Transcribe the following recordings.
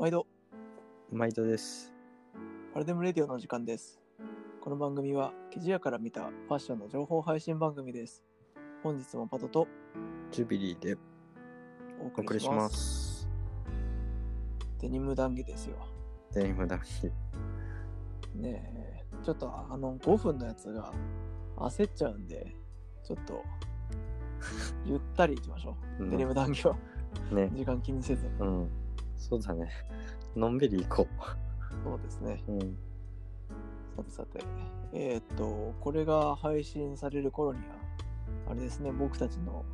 毎度、毎度です。パラデムレディオの時間です。この番組は、記事屋から見たファッションの情報配信番組です。本日もパトとジュビリーでおお送りしま。送りしますす。デニム談義ですよ。デニム談義。ねえ、ちょっとあの5分のやつが焦っちゃうんで、ちょっと ゆったりいきましょう。うんデニム談義はね。時間気にせず。うん。そうだね。のんびり行こそうですね。う。うん。さてさて、えーっと、これが配信される頃には、あれですね、僕たちの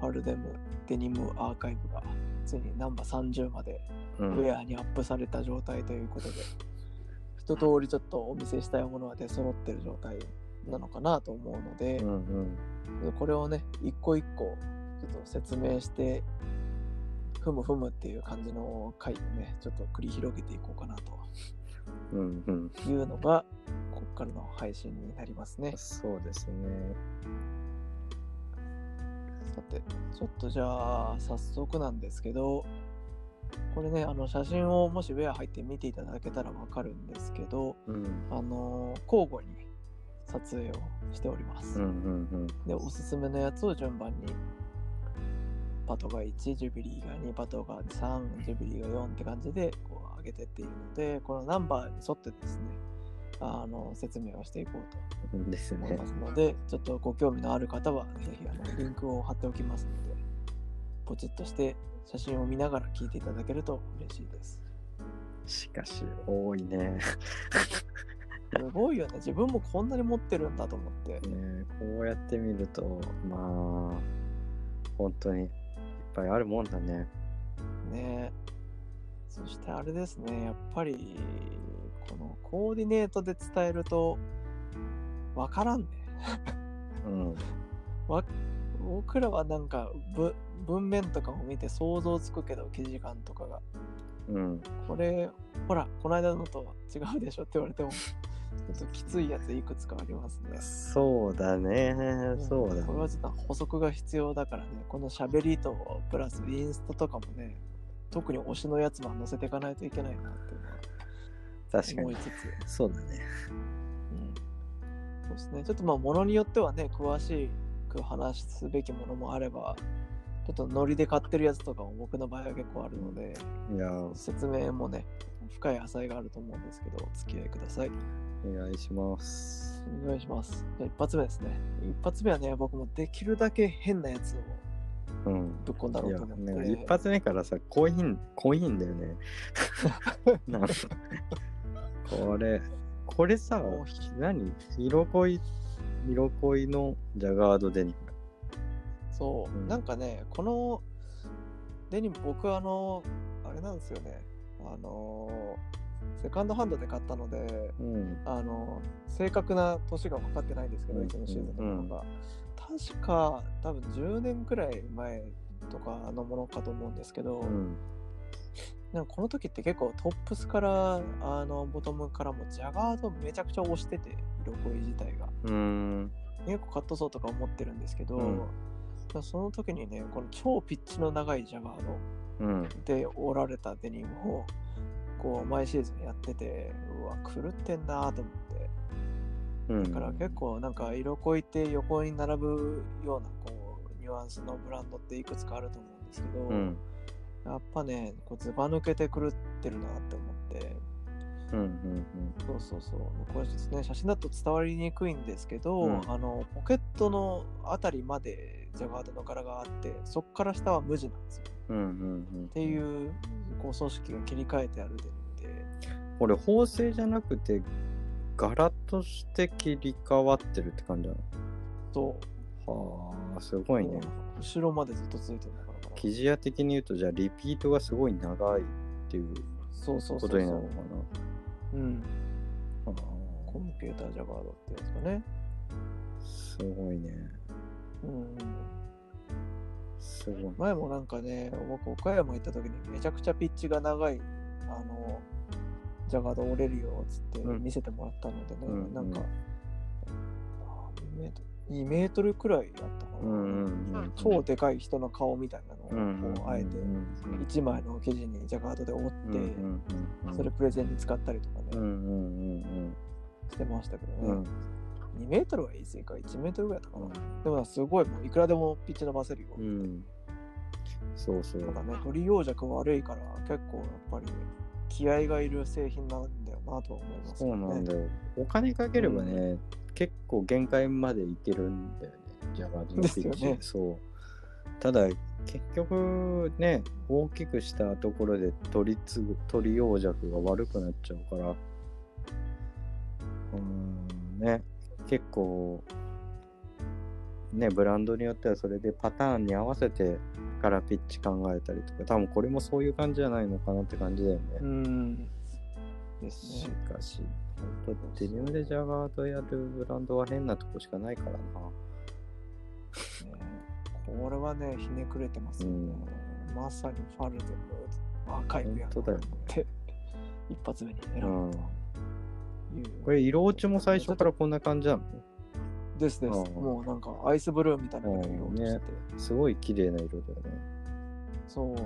ファルデムデニムアーカイブがついにナンバー30までうん。ウェアにアップされた状態ということで、一通りちょっとお見せしたいものは出揃ってる状態なのかなと思うのでう、んうん。これをね、一個一個ちょっと説明して、ふむふむっていう感じの回をね、ちょっと繰り広げていこうかなとうんうん。いうのが、ここからの配信になりますね。そうですね。さて、ちょっとじゃあ、早速なんですけど、これね、あの写真をもしウェア入って見ていただけたらわかるんですけど、うん。あの交互に撮影をしております。うんうんで、おすすめのやつを順番に、パトが1、ジュビリーが2、パトが3、ジュビリーが4って感じでこう上げてっているので、このナンバーに沿ってですね、あの説明をしていこうと思いま。すので、ちょっとご興味のある方は、ぜひあのリンクを貼っておきますので、ポチッとして写真を見ながら聞いていただけると嬉しいです。しかし、多いね。すごいよね。自分もこんなに持ってるんだと思って。ねこうやって見ると、まあ、本当にぱいあるもんだね。ねそしてあれですね、やっぱり、このコーディネートで伝えると、わからんね。うん。わ僕らはなんかぶ文面とかを見て想像つくけど、記事感とかが。うん。これ、ほら、この間のとは違うでしょって言われても、ちょっときついやついくつかありますね。そうだね。そうだねこれは。ちょっと補足が必要だからね、この喋りとプラスインスタとかもね、特に推しのやつは載せていかないといけないなっていうのは確かに思い。つつ、そうだね。うん、そうですね、ちょっとまあ、ものによってはね、詳しく話すべきものもあれば、ちょっとノリで買ってるやつとかも僕の場合は結構あるので、いやー、説明もね、深い浅いがあると思うんですけど、お付き合いください。お願いします。お願いします。じゃあ一発目ですね。一発目はね、僕もできるだけ変なやつをうん。ぶっ込んだろいうや、と思って。なんか一発目からさ、コーヒー、コーヒーだよね。なんかこれ、これさ何？色恋、色恋のジャガードデニム。そう、うんなんかね、このデニム、僕あの、あれなんですよね、あの、セカンドハンドで買ったので、うん。あの、正確な年が分かってないんですけど、うんいつのシーズンのものが。確か、多分10年くらい前とかのものかと思うんですけど、うん。なんかこの時って結構トップスからあのボトムからもジャガードめちゃくちゃ押してて色恋自体がうん。結構カットソーとか思ってるんですけど、うんその時にねこの超ピッチの長いジャガードうん。で折られたデニムをこう毎シーズンやっててうわ狂ってんなと思ってうん。だから結構なんか色恋って横に並ぶようなこうニュアンスのブランドっていくつかあると思うんですけど、うん。やっぱねこうずば抜けて狂ってるなって思ってうん。うん。そうそうそうこれですね写真だと伝わりにくいんですけど、うんあのポケットのあたりまでジャガードの柄があってそこから下は無地なんですようん。うん。っていうこう組織が切り替えてあるで俺、縫製じゃなくて、柄として切り替わってるって感じなそうのはあ、すごいね。後ろまでずっとついてるんだかな生地屋的に言うと、じゃあリピートがすごい長いっていうそうそうそうことになるのかうん。コンピュータージャガードってやつかね。ーすごいね。うん。すごい。前もなんかね僕岡山行った時にめちゃくちゃピッチが長いあのジャガード折れるよっつってうん。見せてもらったのでね、うんなんか、何メートル2メートルくらいあったかな、うんうんうん。超でかい人の顔みたいなのうんうんをこうあえて1枚の生地にジャカードで折って、うんうんうんそれプレゼンに使ったりとかね、うんうんうんしてましたけどね、うんうん2メートルは言い過ぎか。1メートルぐらいだったかな、でもすごいもういくらでもピッチ伸ばせるよ、うん。そうそう。ただね鳥養殖悪いから結構やっぱり気合がいる製品なんだよなとは思いますそうなんだよよ。お金かければね、結構限界までいけるんだよね。ジャガードのピッチ、ね。そう。ただ結局ね大きくしたところで鳥つぐ鳥養殖が悪くなっちゃうから。うーんね。結構ねブランドによってはそれでパターンに合わせてからピッチ考えたりとか多分これもそういう感じじゃないのかなって感じだよね、うん。ですしねかし、本当デニムでジャガードやるブランドは変なとこしかないからな。ねこれはねひねくれてますよ。ね、まさにファルデのアーカイブやな本当だよね。って一発目に選ん。だこれ、色落ちも最初からこんな感じなの？ですです。うん。もうなんかアイスブルーみたいな色落ちしてて、すごい綺麗な色だよね。そう。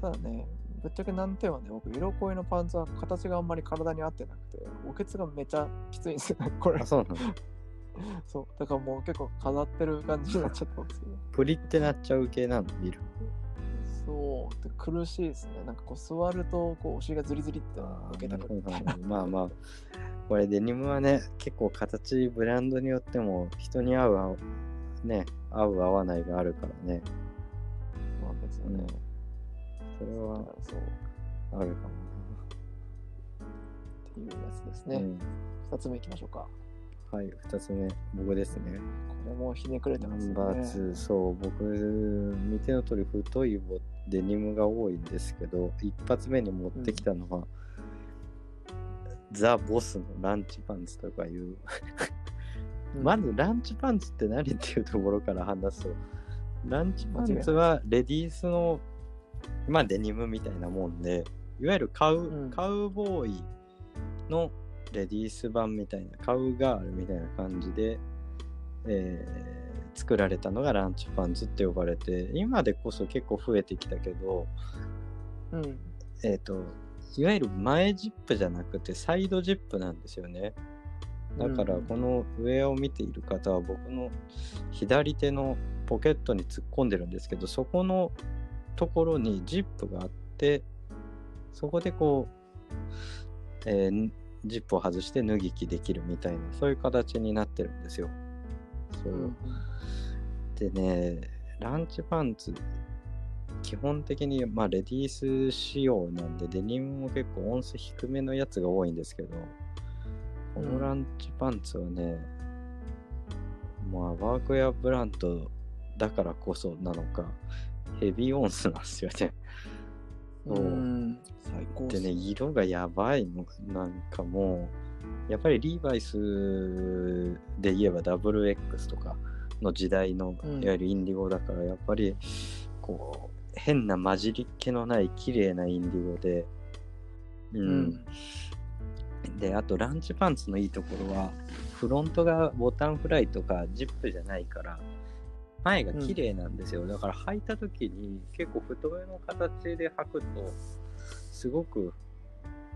ただねぶっちゃけ難点はね僕色恋のパンツは形があんまり体に合ってなくておけつがめちゃきついんですよね これ。あ、そうなの？そう。だからもう結構飾ってる感じになっちゃったんですけどプリってなっちゃう系なの？見る。そう。で苦しいですね。なんかこう座るとこうお尻がズリズリって抜けたくるみたいなまあまあ、これデニムはね、結構形、ブランドによっても人に合う合う、ね、合う合わないがあるからね。まあ別にね、それはそうあるかっていうやつです。ね、うん。二つ目いきましょうか。はい、二つ目、僕ですね。これもひねくれてますよね。ナンバー2、そう、僕、見ての通り太いボデニムが多いんですけど、一発目に持ってきたのは、ザ・ボスのランチパンツとかいう、うん。まずランチパンツって何っていうところから話すと、ランチパンツはレディースの、まあデニムみたいなもんで、いわゆるカウ,、うん。カウボーイのレディース版みたいな、カウガールみたいな感じで、えー作られたのがランチパンツって呼ばれて、今でこそ結構増えてきたけど、うん。えっ、と、いわゆる前ジップじゃなくてサイドジップなんですよね。だからうん。この上を見ている方は僕の左手のポケットに突っ込んでるんですけど、そこのところにジップがあって、そこでこう、えージップを外して脱ぎ着できるみたいな、そういう形になってるんですよ。そう。うんでね、ランチパンツ、基本的に、まあ、レディース仕様なんで、デニムも結構音数低めのやつが多いんですけど、このランチパンツはね、まあ、ワークウェアブランドだからこそなのか、ヘビー音数なんですよね。そううん最高っですね、色がやばいの。なんかもう、やっぱりリーバイスで言えば WX とかの時代の、うんいわゆるインディゴだから、やっぱり、こう、変な混じりっ気のない綺麗なインディゴで、う。うんんで、あとランチパンツのいいところは、フロントがボタンフライとかジップじゃないから、前が綺麗なんですよ。だから履いた時に結構太めの形で履くと、すごく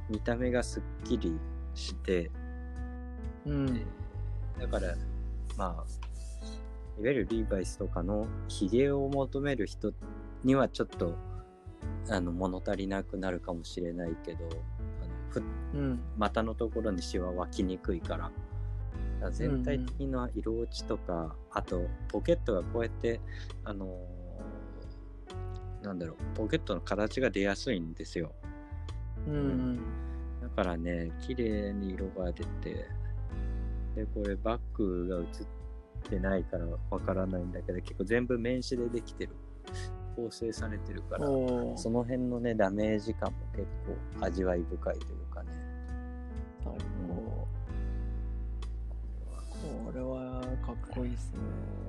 見た目がすっきりして、うんだから、まあ、いわゆるリーバイスとかのヒゲを求める人にはちょっと、あの、物足りなくなるかもしれないけど、あのふうん股のところにシワはきにくいから。全体的な色落ちとか、あとポケットがこうやって、あのーなんだろう、ポケットの形が出やすいんですよ。うんだからね、綺麗に色が出て、で、これバッグが映ってないからわからないんだけど、結構全部面紙でできてる。構成されてるから、その辺のね、ダメージ感も結構味わい深いというこれはかっこいいですね。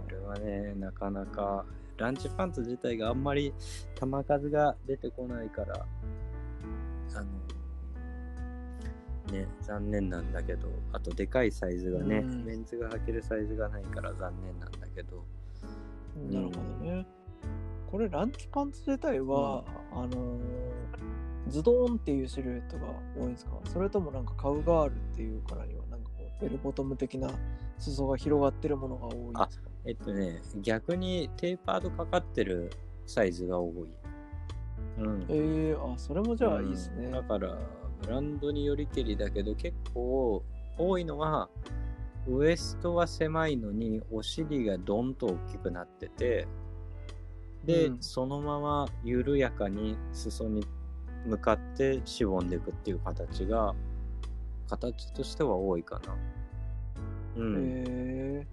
これはね、なかなか、ランチパンツ自体があんまり球数が出てこないから、あの、ね、残念なんだけど、あとでかいサイズがね、うん。メンズが履けるサイズがないから残念なんだけど、なるほどね。これランチパンツ自体は、あのーズドーンっていうシルエットが多いんですか？それともなんかカウガールっていうからにはベルボトム的な裾が広がってるものが多いんですか？えっとね、逆にテーパードかかってるサイズが多い。うん。えー、あそれもじゃあいいですね。うんだから、ブランドによりけりだけど、結構多いのは、ウエストは狭いのに、お尻がドンと大きくなってて、で、うんそのまま緩やかに裾に向かってしぼんでいくっていう形が、形としては多いかな。うん。え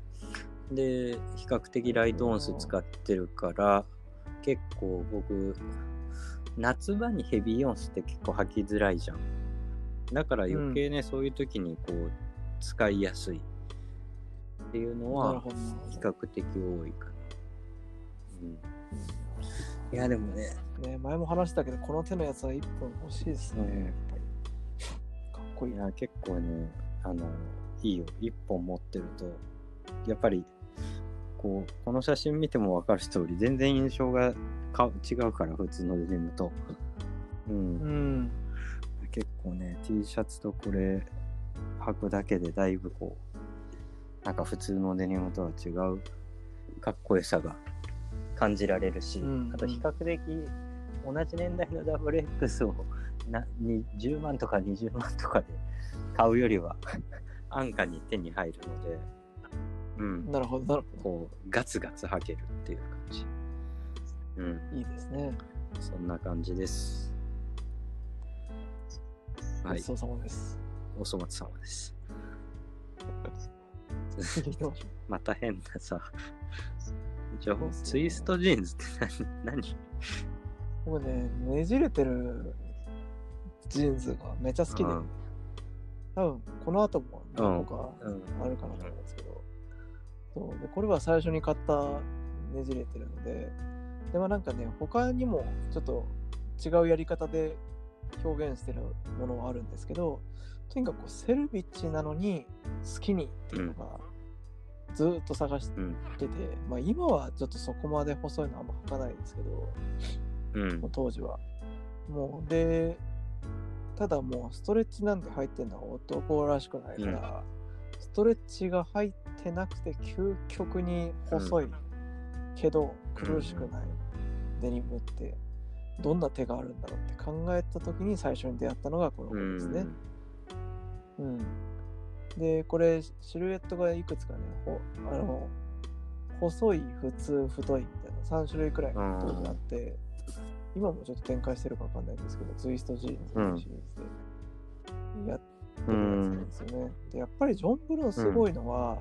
で、比較的ライトオンス使ってるから、結構僕、夏場にヘビーオンスって結構履きづらいじゃん。だから余計ね、そういう時にこう、使いやすいっていうのは。比較的多いかな。うん。いや、でもね、ね、前も話したけど、この手のやつは1本欲しいですね、うんいいな。いや、結構ね、あの、いいよ。一本持ってると、やっぱり、こう、この写真見ても分かる通り、全然印象がか違うから、普通のデニムと。うん。うん。結構ね、T シャツとこれ履くだけでだいぶこう、なんか普通のデニムとは違うかっこよさが感じられるし、うんあと比較的同じ年代の WX をなに10万とか20万とかで買うよりは 安価に手に入るので、うん、なるほど、なるほこうガツガツ履けるっていう感じ。うん、ど。いいですね。そんな感じです。はいごち、そうさまです。おそ松様です。また変なさ、じゃそうそうツイストジーンズって何？何？う僕ね、ねじれてるジーンズがめちゃ好きで、うん。多分この後も何個かうん。あるかなと思うんですけど、そう。でこれは最初に買ったねじれてるので、でもなんかね、他にもちょっと違うやり方で表現してるものはあるんですけど、とにかくセルビッチなのにスキニーっていうのがずーっと探しうん。てて、まあ今はちょっとそこまで細いのはあんま履かないですけど、うん。当時は。もうで、ただもうストレッチなんて入ってんのは男らしくないから、ストレッチが入ってなくて究極に細いけど苦しくないデニムってどんな手があるんだろうって考えた時に最初に出会ったのがこの子うですね。ん。うん。で、これシルエットがいくつかね、ほあの細い、普通、太いみたいな3種類くらいの太いがあって、今もちょっと展開してるかわかんないんですけど、ツイストジーンズのシリーズでやってるやつなんですよね。で、やっぱりジョン・ブルーンすごいのは、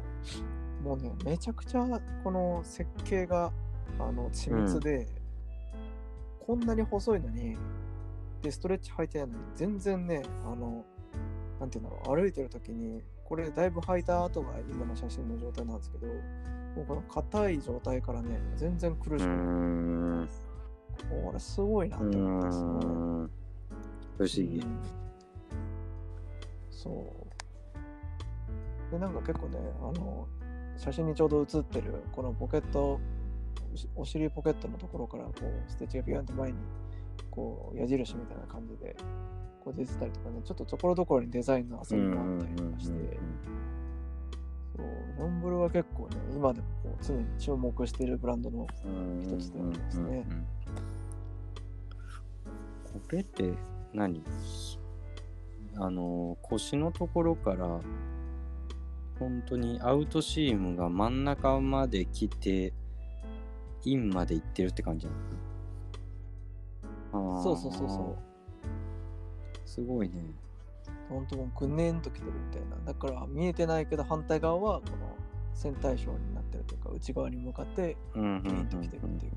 もうね、めちゃくちゃこの設計があの緻密で、こんなに細いのに、で、ストレッチ履いてないのに、全然ね、あの、なんていうんだろう、歩いてる時に、これだいぶ履いた後が今の写真の状態なんですけど、もうこの硬い状態からね、全然苦しうくない。ん。これすごいなってう思ったんですね。ん。不思議う。んそう。で、なんか結構ね、あの、写真にちょうど写ってる、このポケット、お尻ポケットのところから、こう、ステッチがビューンと前に、こう、矢印みたいな感じで、こう出てたりとかね、ちょっとところどころにデザインの遊びもあったりとかして、そう、ジョンブルは結構ね、今でもこう常に注目しているブランドの、一つでありますね。これって何？あの腰のところから本当にアウトシームが真ん中まで来てインまで行ってるって感じなの？そうそうそうそう。すごいね本当もうぐねんと来てるみたいな。だから見えてないけど反対側はこの線対称になってるというか内側に向かってグリーンと来てるっていう。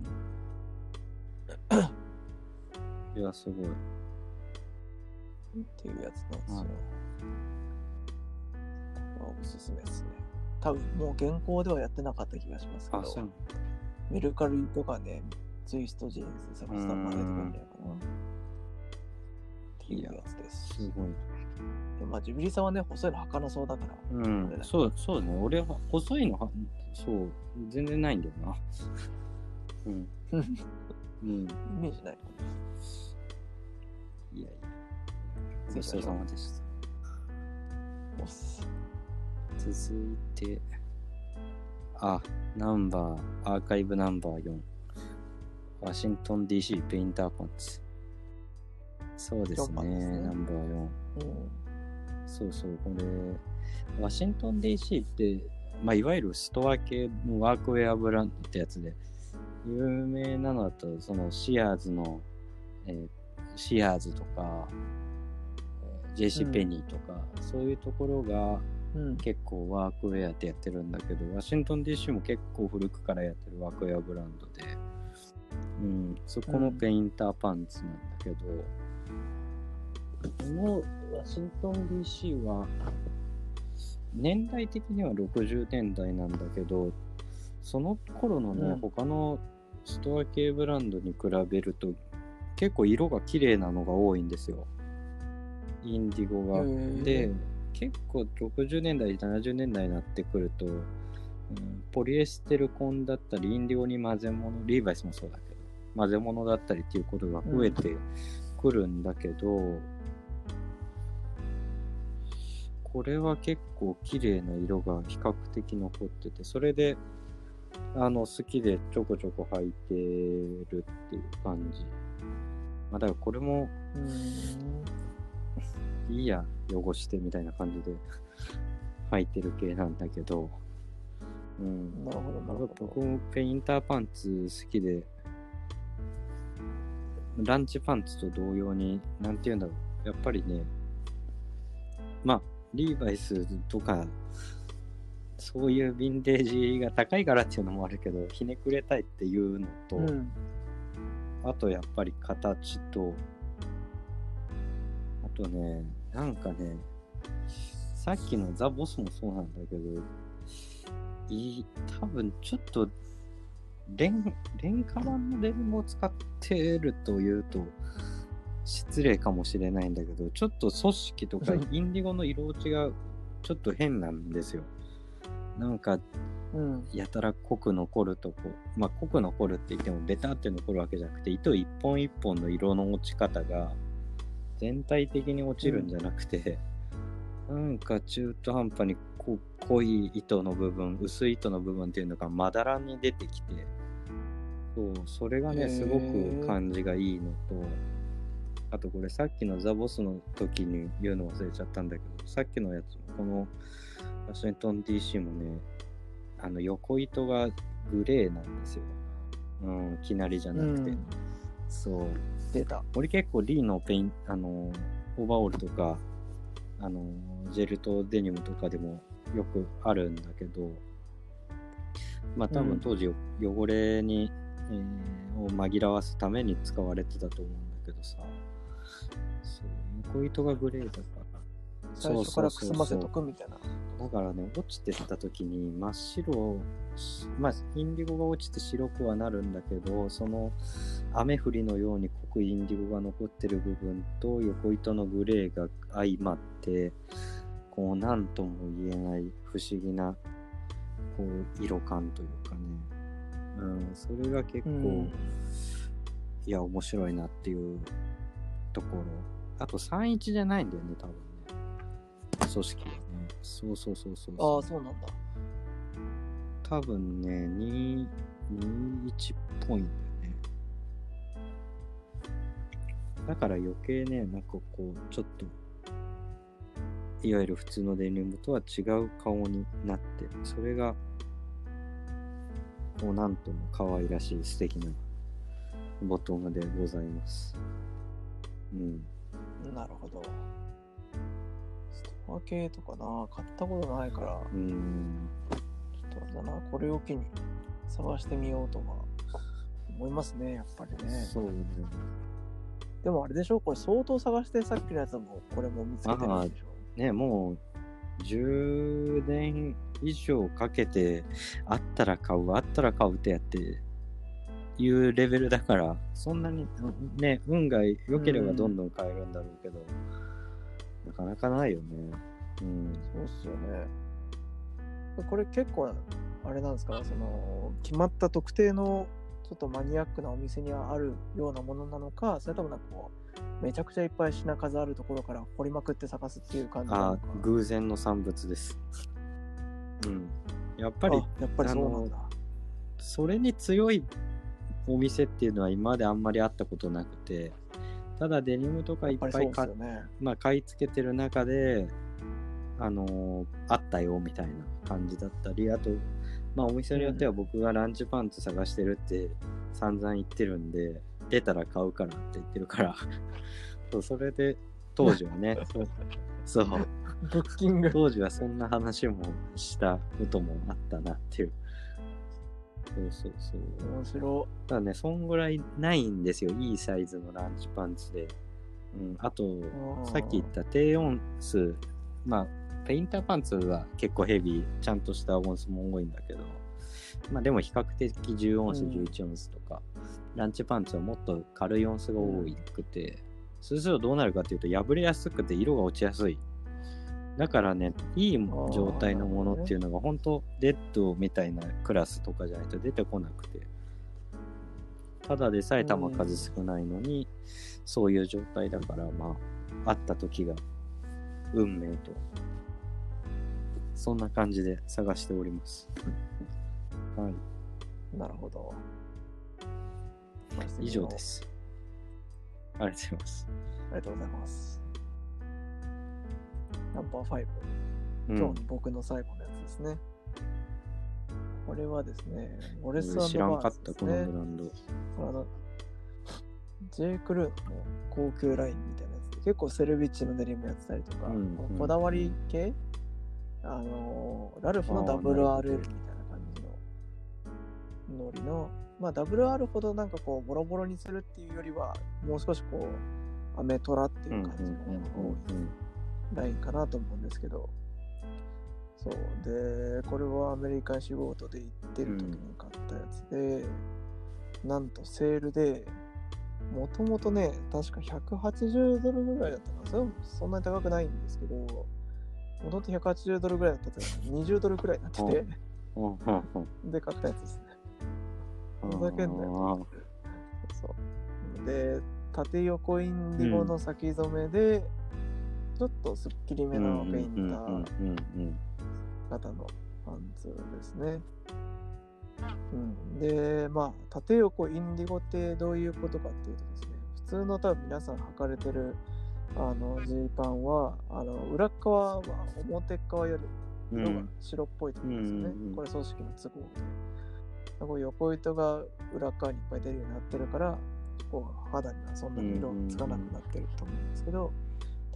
いやすごいっていうやつなんですよ。はいおすすめですね。多分もう現行ではやってなかった気がしますけどメルカリとかね、ツイストジーンズで探したらまだ出てくるんじゃないかな。っていうやつです。すごいまあ、ジュビリーさんはね、細いの履かなそうだから。うん、そう、そうね。俺は細いのは、そう、全然ないんだよな。うん。うん。イメージないかいやいや。ごちそうさまでした。続いて、あ、ナンバー、アーカイブナンバー4。ワシントン DC ペインターパンツ。そうです4番ですね、ねナンバー4。うんそうそう、これ、ワシントン DC って、まあ、いわゆるストア系のワークウェアブランドってやつで、有名なのだと、そのシアーズの、えーシアーズとか、えー JC ペニーとか、そういうところがうん。結構ワークウェアってやってるんだけど、ワシントン DC も結構古くからやってるワークウェアブランドで、うん、そこのペインターパンツなんだけど、このワシントン DC は、年代的には60年代なんだけど、その頃のね、うん他のストア系ブランドに比べると、結構色が綺麗なのが多いんですよ。インディゴが。で、結構60年代、70年代になってくると、うんポリエステル混だったり、インディゴに混ぜ物、リーバイスもそうだけど、混ぜ物だったりっていうことが増えてくるんだけど、これは結構綺麗な色が比較的残ってて、それで、あの、好きでちょこちょこ履いてるっていう感じ。まあ、だからこれも、うん。いいや、汚してみたいな感じで 履いてる系なんだけど、うん。なるほど、なるほど。僕もペインターパンツ好きで、ランチパンツと同様に、なんて言うんだろう。やっぱりね、まあ、リーバイスとか、そういうヴィンテージが高いからっていうのもあるけど、ひねくれたいっていうのと、うん。あとやっぱり形と、あとね、なんかね、さっきのザ・ボスもそうなんだけど、いい、多分ちょっと、廉、廉価版のデニムを使ってるというと、失礼かもしれないんだけど、ちょっと組織とかインディゴの色落ちがちょっと変なんですよ。なんか、うん。やたら濃く残るとこ、まあ濃く残るって言ってもベタって残るわけじゃなくて、糸一本一本の色の落ち方が全体的に落ちるんじゃなくて、なんか中途半端にこ濃い糸の部分、薄い糸の部分っていうのがまだらに出てきて、そう、それがね、すごく感じがいいのと、あとこれさっきのザ・ボスの時に言うの忘れちゃったんだけど、さっきのやつもこのワシントン DC もね、あの横糸がグレーなんですよ。うん、きなりじゃなくて。うんそう。出た。俺結構リーのペイン、あの、オーバーオールとか、あの、ジェルトデニムとかでもよくあるんだけど、まあ多うん分当時よ汚れに、えーを紛らわすために使われてたと思うんだけどさ、そう、横糸がグレーだから。最初からくすませとくみたいな。だからね、落ちてった時に真っ白、まあ、インディゴが落ちて白くはなるんだけど、その雨降りのように濃くインディゴが残ってる部分と横糸のグレーが相まって、こう、なんとも言えない不思議な、こう、色感というかね。うん、それが結構、うんいや、面白いなっていうところ。あと、31じゃないんだよね、多分ね。組織はね。そうそうそうそうああ、そうなんだ。多分ね、2、21っぽいんだよね。だから余計ね、なんかこう、ちょっと、いわゆる普通のデニムとは違う顔になって、それが、こう、なんとも可愛らしい素敵なボトムでございます。うん。なるほど。ストア系とかな、買ったことないから、うん。ちょっとあれだな、これを機に探してみようとは思いますね、やっぱりね。そうね。でもあれでしょ？これ相当探してさっきのやつもこれも見つけてるんでしょ？ね、もう10年以上かけて、あったら買う、あったら買うってやって、いうレベルだから、そんなに、ね、運が良ければどんどん買えるんだろうけど、なかなかないよね。うん。そうっすよね。これ結構、あれなんですか、その、決まった特定のちょっとマニアックなお店にはあるようなものなのか、それともなんかこう、めちゃくちゃいっぱい品数あるところから掘りまくって探すっていう感じなあのか？偶然の産物です。うん。やっぱりあ、やっぱりそうなんだ。それに強いお店っていうのは今まであんまり会ったことなくて、ただデニムとかいっぱい買ね。まあ、買い付けてる中で、あのーあったよみたいな感じだったり、あと、まあ、お店によっては僕がランチパンツ探してるって散々言ってるんで、出たら買うからって言ってるから、そうそれで当時はね、そう、そうブッキング。当時はそんな話もしたこともあったなっていう。そうそうそう。面白ただね、そんぐらいないんですよ。いいサイズのランチパンツで。うん、あと、い。さっき言った低音数、まあ、ペインターパンツは結構ヘビー、ちゃんとした音数も多いんだけど、まあでも比較的10音数、うん11音数とか、ランチパンツはもっと軽い音数が多くて、そうするとどうなるかっていうと、破れやすくて色が落ちやすい。だからね、いい状態のものっていうのが、本当レッドみたいなクラスとかじゃないと出てこなくて、ただでさえ球数少ないのに、そういう状態だから、まあ、会った時が運命と、そんな感じで探しております。はい、なるほど。以上で。す。ありがとうございます。ありがとうございます。ナンバー5。うん今日の僕の最後のやつですね。これはですね、ウォレス俺知らんバかった、このブランド。あの、J. クルーの高級ラインみたいなやつで、結構セルビッチのデニムやってたりとか、うんこだわり系、あの、ラルフの WRL みたいな感じのノリの、まあ WR ほどなんかこう、ボロボロにするっていうよりは、もう少しこう、アメトラっていう感じの多いラインかなと思うんですけど、そう。で、これはアメリカン仕事で行ってる時に買ったやつで、なんとセールで、もともとね、確か180ドルぐらいだったかな。それもそんなに高くないんですけど、もともと180ドルぐらいだったと20ドルぐらいになってて、うんうんうんで買ったやつですね。うんふざけんなよそう。で、縦横インディゴの先染めで、ちょっとすっきりめのペインター。型のパンツですね。うん、で、まあ、縦横インディゴってどういうことかっていうとですね、普通の多分皆さん履かれてるあのジーパンは、あの裏側は表側より色が白っぽいと思うんですよね。これ組織の都合で。こう横糸が裏側にいっぱい出るようになってるから、こう肌にはそんなに色がつかなくなってると思うんですけど、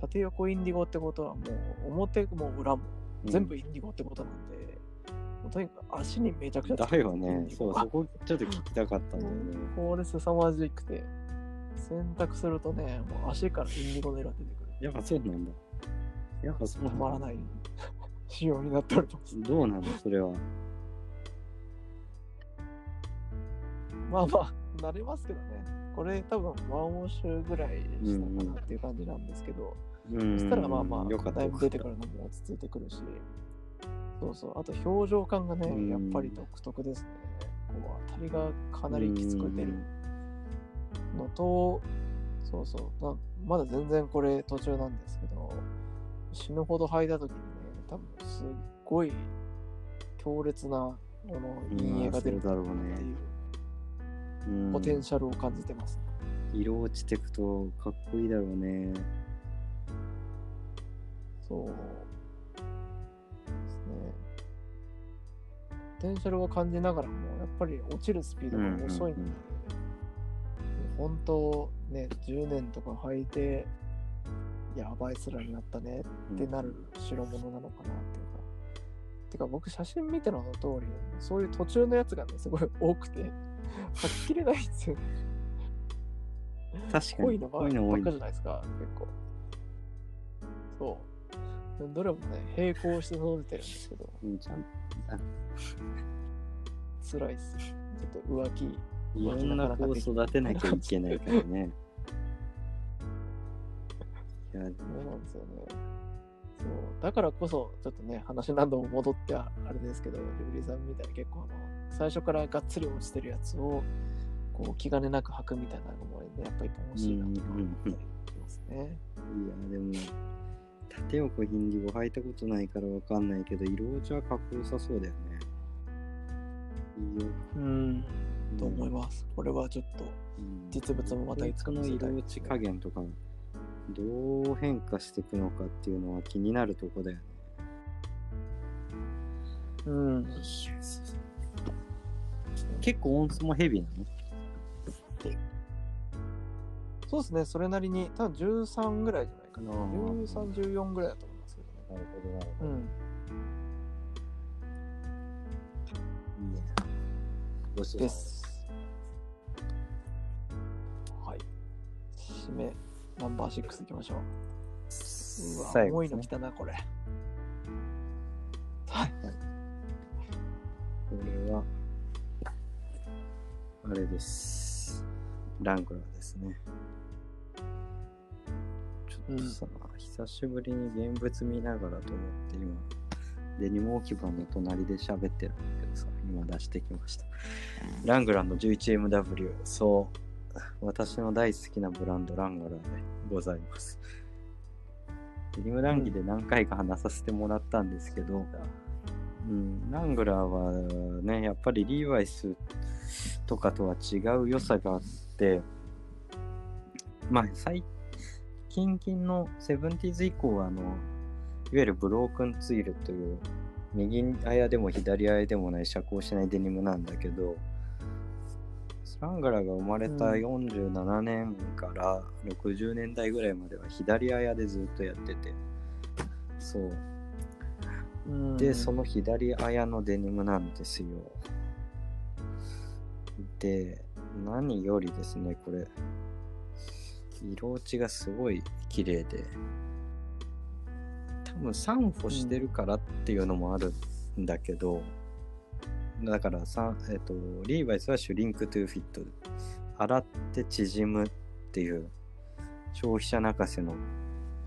縦横インディゴってことはもう表も裏も全部インディゴってことなんで、もうとにかく足にめちゃくちゃつだよね。そう、そこちょっと聞きたかったんだよね。これ凄まじくて、洗濯するとね、もう足からインディゴの色が出てくる。やっぱそうなんだ。やっぱそうなんだたまらない仕様になっております。どうなの？それは。まあまあ、慣れますけどね。これ多分ワンウォッシュぐらいしたかなっていう感じなんですけど、うん。そしたらまあまあ、だいぶ出てくるのも落ち着いてくるし、そうそう、あと表情感がねうん、やっぱり独特ですね。こう、当たりがかなりきつく出る。のと、そうそう。な、まだ全然これ途中なんですけど、死ぬほど履いた時にね、多分すっごい強烈なこの陰影が出るだろうね。っていううん。ポテンシャルを感じてます、ね。色落ちてくとかっこいいだろうね。そうですね。ポテンシャルを感じながらも、やっぱり落ちるスピードが遅いんで、うんうんうんもう本当ね、10年とか履いて、やばいスラになったねってなる代物なのかなっていうか。てか僕写真見ての通り、そういう途中のやつがね、すごい多くて、履ききれないんですよね。確かに。濃いのばっかじゃないですか、結構。そう。どれもね、並行して育ててるんですけど、うんちゃんあ辛いっす。ちょっと浮気。いろんな子を育てなきゃいけないからね。いや、そうなんですよね。そうだからこそ、ちょっとね、話何度も戻ってはあれですけど、ジブリさんみたいに結構あの、最初からがっつり落ちてるやつを、こう気兼ねなく履くみたいなのもね、やっぱり面白いなと思ったりしますね。いや、でも、縦横ヒンディゴ履いたことないからわかんないけど、色落ちはかっこよさそうだよね。いいよ。うん、と思います。これはちょっと、うん実物もまたいつかこの色落ち加減とか、どう変化していくのかっていうのは気になるとこだよね。うん、結構音数もヘビーなの？そうですね、それなりに、多分13ぐらいじゃない？かな。あー13、14ぐらいだと思いますけどね。なるほど、なるほど。うん。いいね。ごちそうです。はい。締め、ナンバー6いきましょう。うわ、ね重いの来たな、これ。はい。これは、あれです。ラングラーですね。ちょっとさ、久しぶりに現物見ながらと思って今、デニム置き場の隣で喋ってるんだけどさ、今出してきました。ラングラーの 11MW、そう、私の大好きなブランドラングラーでございます。デニム談義で何回か話させてもらったんですけど、うん、ラングラーはね、やっぱりリーバイスとかとは違う良さがあって、まあ、最近近のセブンティーズ以降は、あの、いわゆるブロークンツイルという、右綾でも左綾でもない遮光しないデニムなんだけど、ラングラーが生まれたうん47年から60年代ぐらいまでは左綾でずっとやってて、そう。うんで、その左綾のデニムなんですよ。で、何よりですね、これ、色落ちがすごい綺麗で、多分サンフォしてるからっていうのもあるんだけど、だからさ、えっと、リーバイスは shrink to fit。洗って縮むっていう消費者泣かせの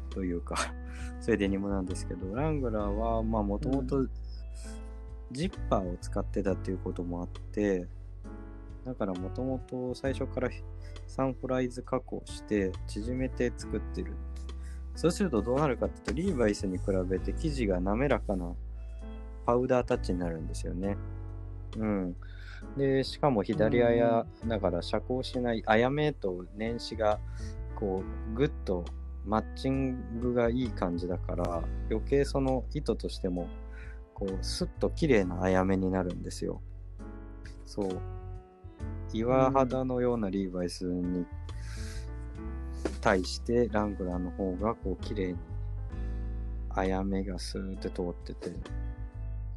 というか そういうデニムなんですけど、ラングラーはまあもともとジッパーを使ってたっていうこともあって、だからもともと最初からサンフォライズ加工して縮めて作ってる。そうするとどうなるかっていうと、リーバイスに比べて生地が滑らかなパウダータッチになるんですよね。うん。で、しかも左あや、だから遮光しない、あやめと年始が、こう、ぐっとマッチングがいい感じだから、余計その糸としても、こう、スッと綺麗なあやめになるんですよ。そう。岩肌のようなリーバイスに対して、ラングラーの方が、こう、綺麗に、あやめがスーって通ってて、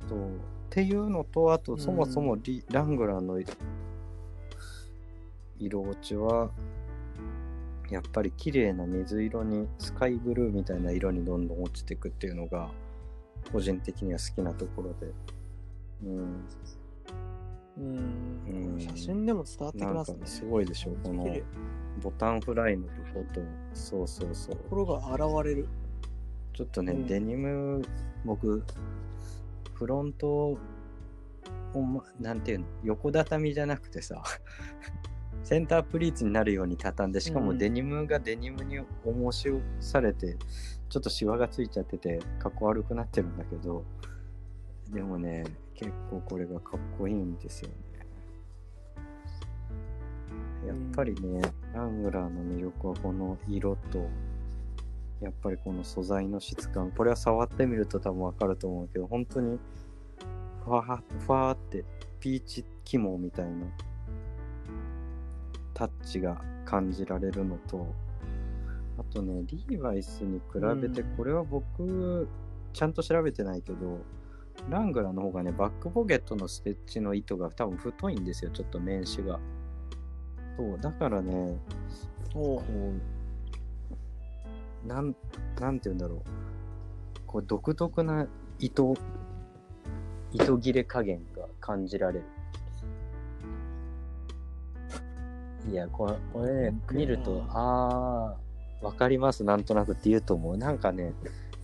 そう。っていうのと、あと、そもそもリ、ラングラーの色落ちは、やっぱり綺麗な水色に、スカイブルーみたいな色にどんどん落ちていくっていうのが、個人的には好きなところで。うん。うんうん写真でも伝わってきますね。すごいでしょ、このボタンフライのとこと、そうそうそう。ところが現れる。ちょっとね、うんデニム、僕、フロントを、まなんていうの、横畳みじゃなくてさ、センタープリーツになるように畳んで、しかもうんデニムがデニムに重しされて、ちょっとシワがついちゃってて、かっこ悪くなってるんだけど、でもね、結構これがかっこいいんですよね。やっぱりね、ラングラーの魅力はこの色と、やっぱりこの素材の質感。これは触ってみると多分わかると思うけど、本当に、ふわーふわーって、ピーチ肝みたいな、タッチが感じられるのと、あとね、リーバイスに比べて、うんこれは僕、ちゃんと調べてないけど、ラングラーの方がね、バックポケットのステッチの糸が多分太いんですよ、ちょっと面紙が。そう、だからね、こう、なん、なんて言うんだろう。こう、独特な糸、糸切れ加減が感じられる。いや、これ、これね、見ると、あー、わかります、なんとなくって言うと思う。なんかね、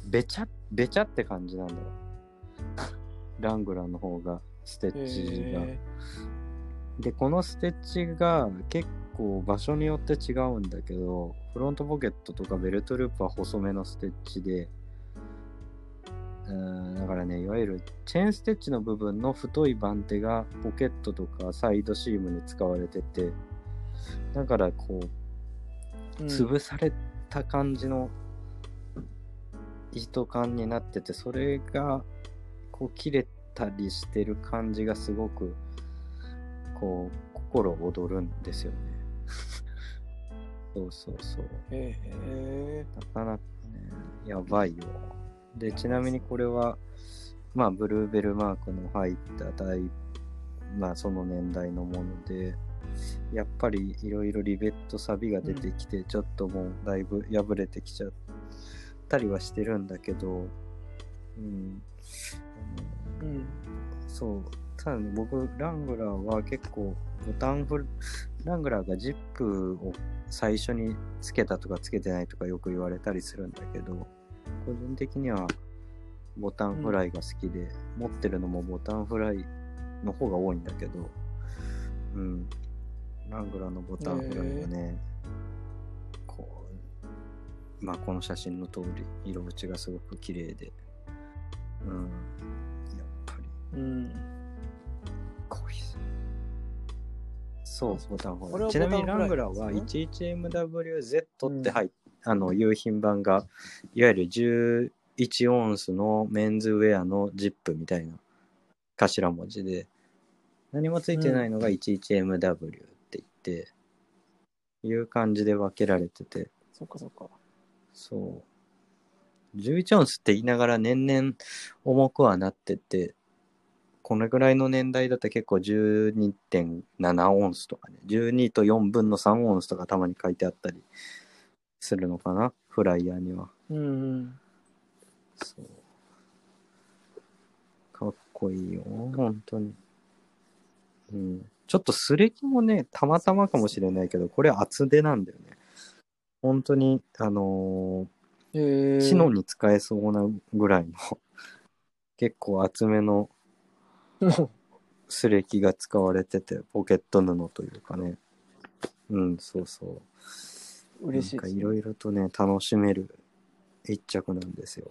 べちゃ、べちゃって感じなんだよ。ラングラーの方が、ステッチが。へで、このステッチが結構場所によって違うんだけど、フロントポケットとかベルトループは細めのステッチで、うーんだからね、いわゆるチェーンステッチの部分の太い番手がポケットとかサイドシームに使われてて、だからこう、ー潰された感じの糸感になっててそれがこう切れたりしてる感じがすごくこう心躍るんですよね。そうそうそう。へえ。なかなかねやばいよ。でちなみにこれはまあブルーベルマークの入った大まあその年代のものでやっぱりいろいろリベットサビが出てきて、ちょっともうだいぶ破れてきちゃったりはしてるんだけど、うん。うんそう。ただね、僕、ラングラーは結構、ボタンフル、ラングラーがジップを最初につけたとかつけてないとかよく言われたりするんだけど、個人的にはボタンフライが好きで、持ってるのもボタンフライの方が多いんだけど、うん。ラングラーのボタンフライがね、こう、まあこの写真の通り、色落ちがすごく綺麗で、うん。うん。かわいいですそう、ボタンフこれはライ。ちなみにラングラーはなんです 11MWZ って入っ、あの、いう品番が、いわゆる11オンスのメンズウェアのジップみたいな頭文字で、何もついてないのが 11MW って言って、いう感じで分けられてて、そっかそっか。そう。11オンスって言いながら年々重くはなってて、これぐらいの年代だと結構12.7オンスとかね、12と4分の3オンスとかたまに書いてあったりするのかな、フライヤーには。うんうんそう。かっこいいよ、本当に。うん。ちょっとスレキもね、たまたまかもしれないけど、これ厚手なんだよね。本当に、あのーへえシノに使えそうなぐらいの結構厚めのスレキが使われててポケット布というかね。うんそうそう。嬉しいね。なんかいろいろとね楽しめる一着なんですよ。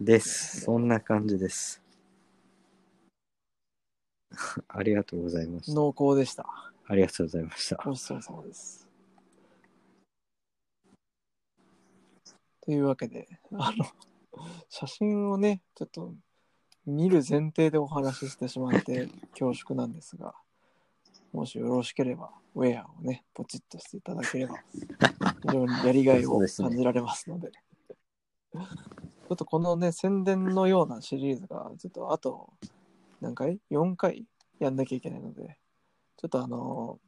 です。そんな感じです。ありがとうございました。濃厚でした。ありがとうございました。ごちそうさまです。というわけであの写真をねちょっと見る前提でお話ししてしまって恐縮なんですがもしよろしければウェアをねポチッとしていただければ非常にやりがいを感じられますので。ちょっとこのね宣伝のようなシリーズがちょっとあと何回 ?4 回？やんなきゃいけないのでちょっとあの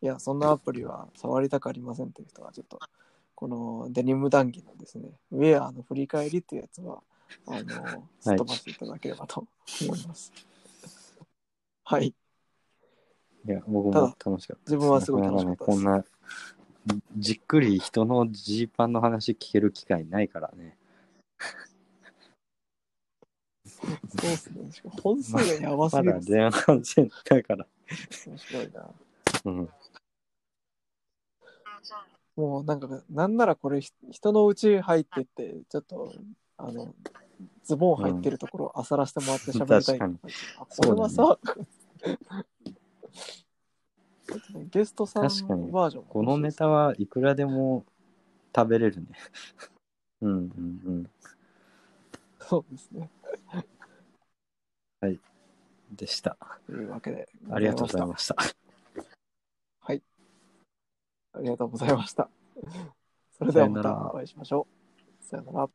いやそんなアプリは触りたくありませんという人はちょっとこのデニム談義のですねウェアの振り返りっていうやつはあのすっ飛ばしていただければと思います。はい。いや僕も楽しかった自分はすごい楽しかったです。なかなかねこんなじっくり人のジーパンの話聞ける機会ないからね。そうですね。しかも本数がやばすまだぎる、前半戦だから。面白いな。うん。もうなんかなんならこれひ人のうち入ってってちょっとあのズボン入ってるところを漁らせてもらって喋りたい、確あこれはさ、ゲストさんバージョンこのネタはいくらでも食べれるね。うんうんうん。そうですね。でした。というわけで。ありがとうございすました。はい。ありがとうございました。それではまたお会いしましょう。さよなら